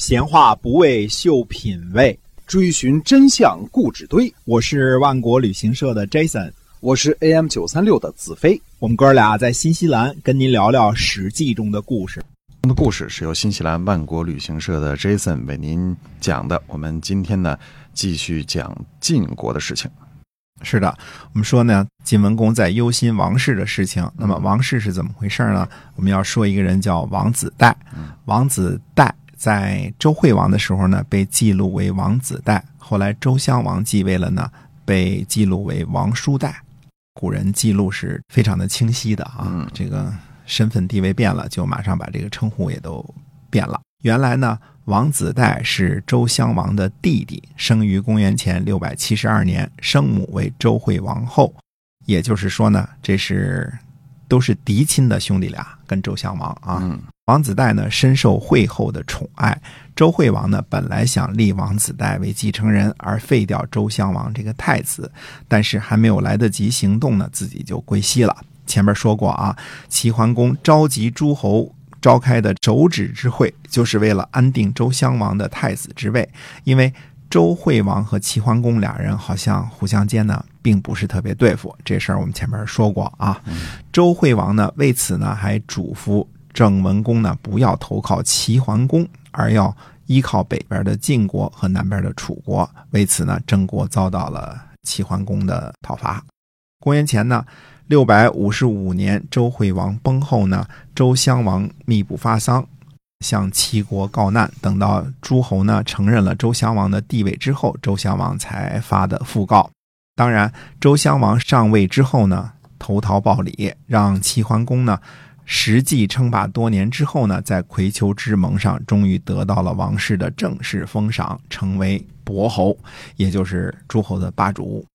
闲话不为秀品味，追寻真相故纸堆。我是万国旅行社的 Jason，我是 AM 九三六的子飞。我们哥俩在新西兰跟您聊聊《史记》中的故事。的故事是由新西兰万国旅行社的 Jason 为您讲的。我们今天呢，继续讲晋国的事情。是的，我们说呢，晋文公在忧心王室的事情。那么王室是怎么回事呢？我们要说一个人叫王子带。王子带。在周惠王的时候呢，被记录为王子代；后来周襄王继位了呢，被记录为王叔代。古人记录是非常的清晰的啊，这个身份地位变了，就马上把这个称呼也都变了。原来呢，王子代是周襄王的弟弟，生于公元前六百七十二年，生母为周惠王后。也就是说呢，这是都是嫡亲的兄弟俩，跟周襄王啊。王子带呢深受惠后的宠爱，周惠王呢本来想立王子带为继承人，而废掉周襄王这个太子，但是还没有来得及行动呢，自己就归西了。前面说过啊，齐桓公召集诸侯召开的肘指之会，就是为了安定周襄王的太子之位，因为周惠王和齐桓公俩人好像互相间呢并不是特别对付，这事儿我们前面说过啊。周惠王呢为此呢还嘱咐。郑文公呢，不要投靠齐桓公，而要依靠北边的晋国和南边的楚国。为此呢，郑国遭到了齐桓公的讨伐。公元前呢，六百五十五年，周惠王崩后呢，周襄王密不发丧，向齐国告难。等到诸侯呢承认了周襄王的地位之后，周襄王才发的讣告。当然，周襄王上位之后呢，投桃报李，让齐桓公呢。实际称霸多年之后呢，在葵丘之盟上，终于得到了王室的正式封赏，成为伯侯，也就是诸侯的霸主。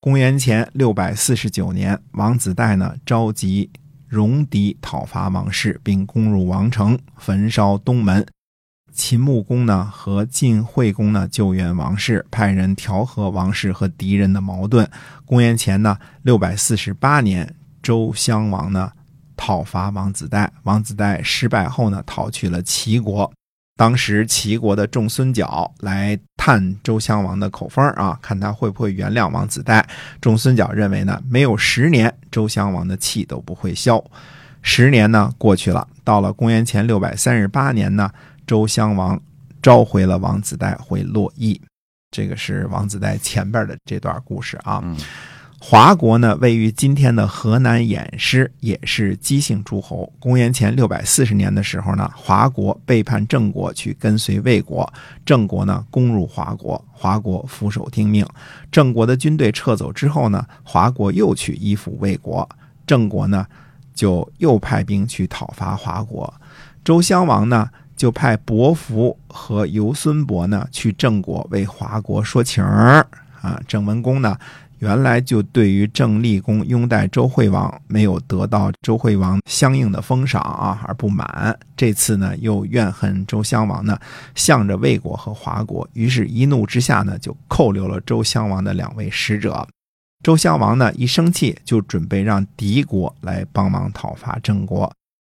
公元前六百四十九年，王子带呢召集戎狄讨伐王室，并攻入王城，焚烧东门。秦穆公呢和晋惠公呢救援王室，派人调和王室和敌人的矛盾。公元前呢六百四十八年，周襄王呢。讨伐王子带，王子带失败后呢，逃去了齐国。当时齐国的仲孙角来探周襄王的口风啊，看他会不会原谅王子带。仲孙角认为呢，没有十年，周襄王的气都不会消。十年呢过去了，到了公元前六百三十八年呢，周襄王召回了王子带回洛邑。这个是王子带前边的这段故事啊。华国呢，位于今天的河南偃师，也是姬姓诸侯。公元前六百四十年的时候呢，华国背叛郑国，去跟随魏国。郑国呢，攻入华国，华国俯首听命。郑国的军队撤走之后呢，华国又去依附魏国。郑国呢，就又派兵去讨伐华国。周襄王呢，就派伯服和游孙伯呢，去郑国为华国说情儿。啊，郑文公呢？原来就对于郑立公拥戴周惠王没有得到周惠王相应的封赏啊而不满，这次呢又怨恨周襄王呢向着魏国和华国，于是一怒之下呢就扣留了周襄王的两位使者。周襄王呢一生气就准备让敌国来帮忙讨伐郑国。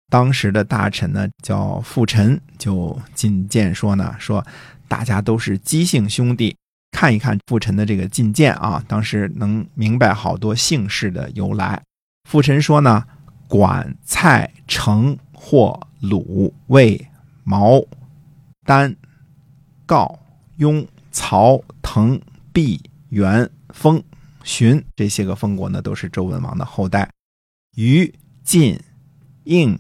当时的大臣呢叫傅臣，就进谏说呢说大家都是姬姓兄弟。看一看傅臣的这个进谏啊，当时能明白好多姓氏的由来。傅臣说呢，管、蔡、成、或、鲁、魏、毛、丹、告、雍、曹、滕、毕、元、封、荀这些个封国呢，都是周文王的后代。于、晋、应、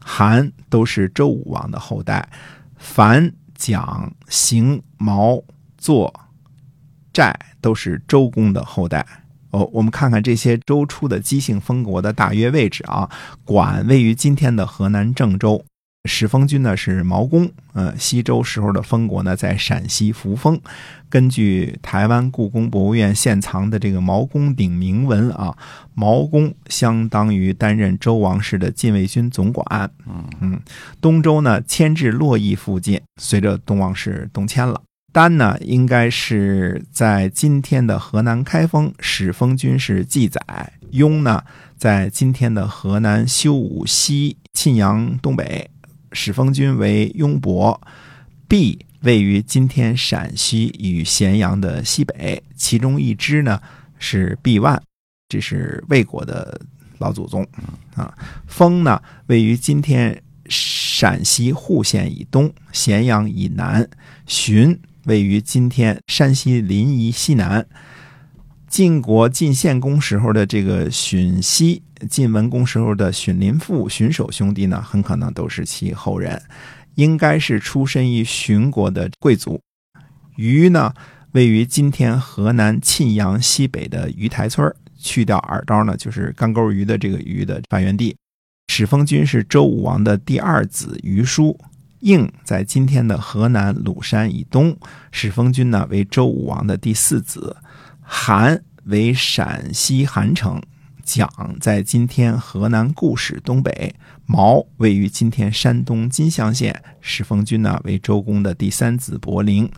韩都是周武王的后代。樊、蒋、邢、毛、作。寨都是周公的后代哦。我们看看这些周初的姬姓封国的大约位置啊。管位于今天的河南郑州，始封君呢是毛公。呃，西周时候的封国呢在陕西扶风。根据台湾故宫博物院现藏的这个毛公鼎铭文啊，毛公相当于担任周王室的禁卫军总管。嗯嗯，东周呢迁至洛邑附近，随着东王室东迁了。丹呢，应该是在今天的河南开封，始封君是记载。雍呢，在今天的河南修武西沁阳东北，始封君为雍伯。毕位于今天陕西与咸阳的西北，其中一支呢是毕万，这是魏国的老祖宗啊。封呢位于今天陕西户县以东，咸阳以南。荀位于今天山西临沂西南。晋国晋献公时候的这个荀息，晋文公时候的荀林父、荀守兄弟呢，很可能都是其后人，应该是出身于荀国的贵族。于呢，位于今天河南沁阳西北的鱼台村去掉耳刀呢，就是干钩鱼的这个鱼的发源地。始封君是周武王的第二子于叔。应在今天的河南鲁山以东。始封君呢为周武王的第四子。韩为陕西韩城，蒋在今天河南固始东北，毛位于今天山东金乡县。始封君呢为周公的第三子伯陵，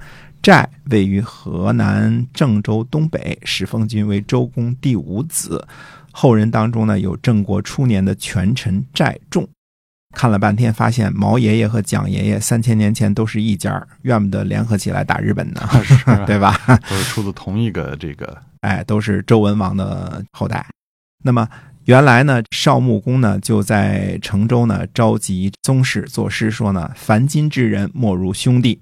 寨位于河南郑州东北。始封君为周公第五子，后人当中呢有郑国初年的权臣寨仲。看了半天，发现毛爷爷和蒋爷爷三千年前都是一家，怨不得联合起来打日本呢，对吧？都是出自同一个这个，哎，都是周文王的后代。那么原来呢，少穆公呢就在成州呢召集宗室作诗说呢：“凡今之人，莫如兄弟。”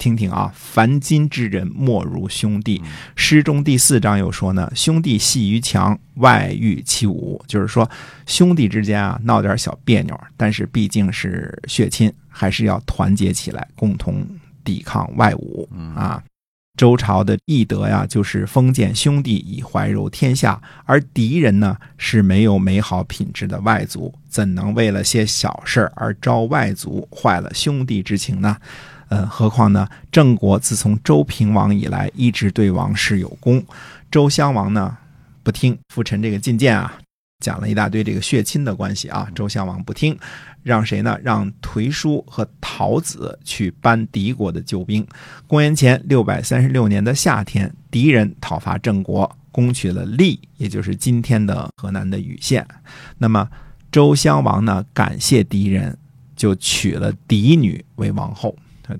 听听啊，凡今之人莫如兄弟。诗中第四章又说呢，兄弟戏于墙，外御其侮。就是说，兄弟之间啊闹点小别扭，但是毕竟是血亲，还是要团结起来，共同抵抗外侮啊。周朝的义德呀，就是封建兄弟以怀柔天下，而敌人呢是没有美好品质的外族，怎能为了些小事而招外族，坏了兄弟之情呢？嗯，何况呢？郑国自从周平王以来，一直对王室有功。周襄王呢，不听父臣这个进谏啊，讲了一大堆这个血亲的关系啊。周襄王不听，让谁呢？让颓叔和陶子去搬敌国的救兵。公元前六百三十六年的夏天，敌人讨伐郑国，攻取了利，也就是今天的河南的禹县。那么周襄王呢，感谢敌人，就娶了嫡女为王后。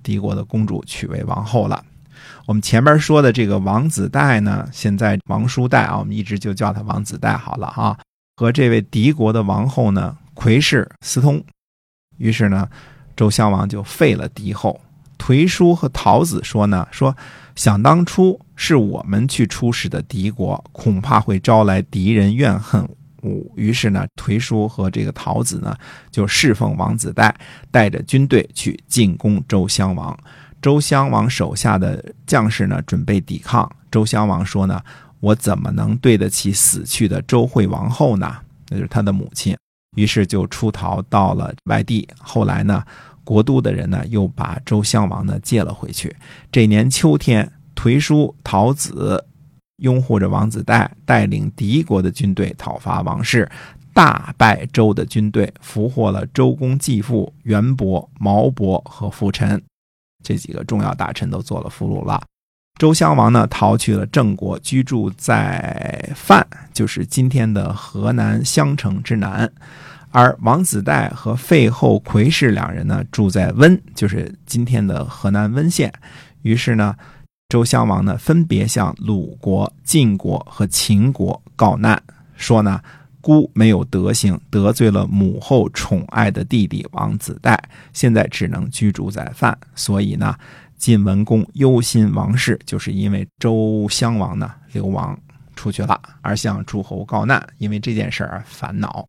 敌国的公主娶为王后了。我们前面说的这个王子带呢，现在王叔带啊，我们一直就叫他王子带好了啊。和这位敌国的王后呢，魁氏私通，于是呢，周襄王就废了敌后。颓叔和陶子说呢，说想当初是我们去出使的敌国，恐怕会招来敌人怨恨。于是呢，颓叔和这个陶子呢，就侍奉王子带，带着军队去进攻周襄王。周襄王手下的将士呢，准备抵抗。周襄王说呢：“我怎么能对得起死去的周惠王后呢？那就是他的母亲。”于是就出逃到了外地。后来呢，国都的人呢，又把周襄王呢接了回去。这年秋天，颓叔、陶子。拥护着王子带，带领敌国的军队讨伐王室，大败周的军队，俘获了周公继父元伯、毛伯和傅臣这几个重要大臣都做了俘虏了。周襄王呢，逃去了郑国，居住在范，就是今天的河南襄城之南。而王子带和废后魁氏两人呢，住在温，就是今天的河南温县。于是呢。周襄王呢，分别向鲁国、晋国和秦国告难，说呢，孤没有德行，得罪了母后宠爱的弟弟王子带，现在只能居住在范。所以呢，晋文公忧心王室，就是因为周襄王呢流亡出去了，而向诸侯告难，因为这件事儿烦恼。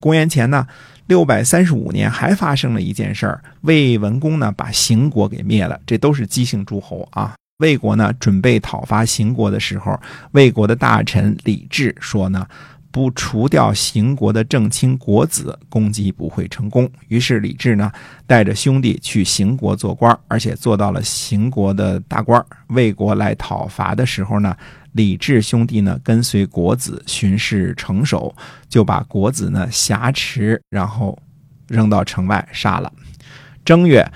公元前呢六百三十五年，还发生了一件事儿，魏文公呢把邢国给灭了，这都是姬姓诸侯啊。魏国呢，准备讨伐邢国的时候，魏国的大臣李治说呢，不除掉邢国的正卿国子，攻击不会成功。于是李治呢，带着兄弟去邢国做官，而且做到了邢国的大官。魏国来讨伐的时候呢，李治兄弟呢跟随国子巡视城守，就把国子呢挟持，然后扔到城外杀了。正月。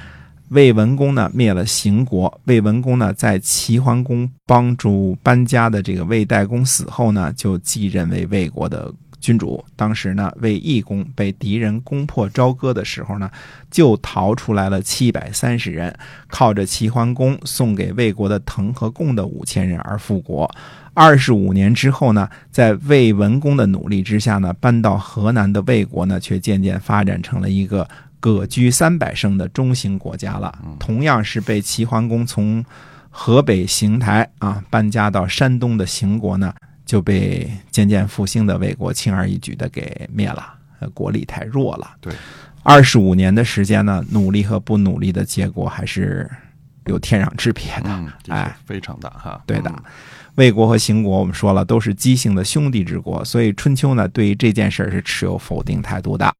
魏文公呢灭了邢国，魏文公呢在齐桓公帮助搬家的这个魏代公死后呢，就继任为魏国的君主当时呢，魏懿公被敌人攻破朝歌的时候呢，就逃出来了七百三十人，靠着齐桓公送给魏国的滕和贡的五千人而复国。二十五年之后呢，在魏文公的努力之下呢，搬到河南的魏国呢，却渐渐发展成了一个割据三百胜的中型国家了。同样是被齐桓公从河北邢台啊搬家到山东的邢国呢。就被渐渐复兴的魏国轻而易举的给灭了，国力太弱了。对，二十五年的时间呢，努力和不努力的结果还是有天壤之别的。嗯，哎，非常大哈。对的，魏国和邢国我们说了都是姬姓的兄弟之国，所以春秋呢对于这件事是持有否定态度的。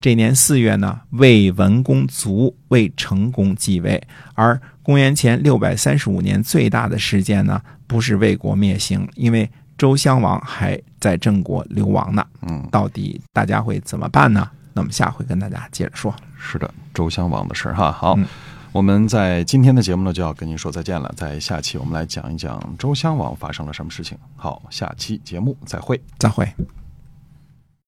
这年四月呢，魏文公卒，魏成公继位。而公元前六百三十五年最大的事件呢，不是魏国灭邢，因为。周襄王还在郑国流亡呢，嗯，到底大家会怎么办呢？那么下回跟大家接着说。是的，周襄王的事哈。好，我们在今天的节目呢就要跟您说再见了，在下期我们来讲一讲周襄王发生了什么事情。好，下期节目再会，再会。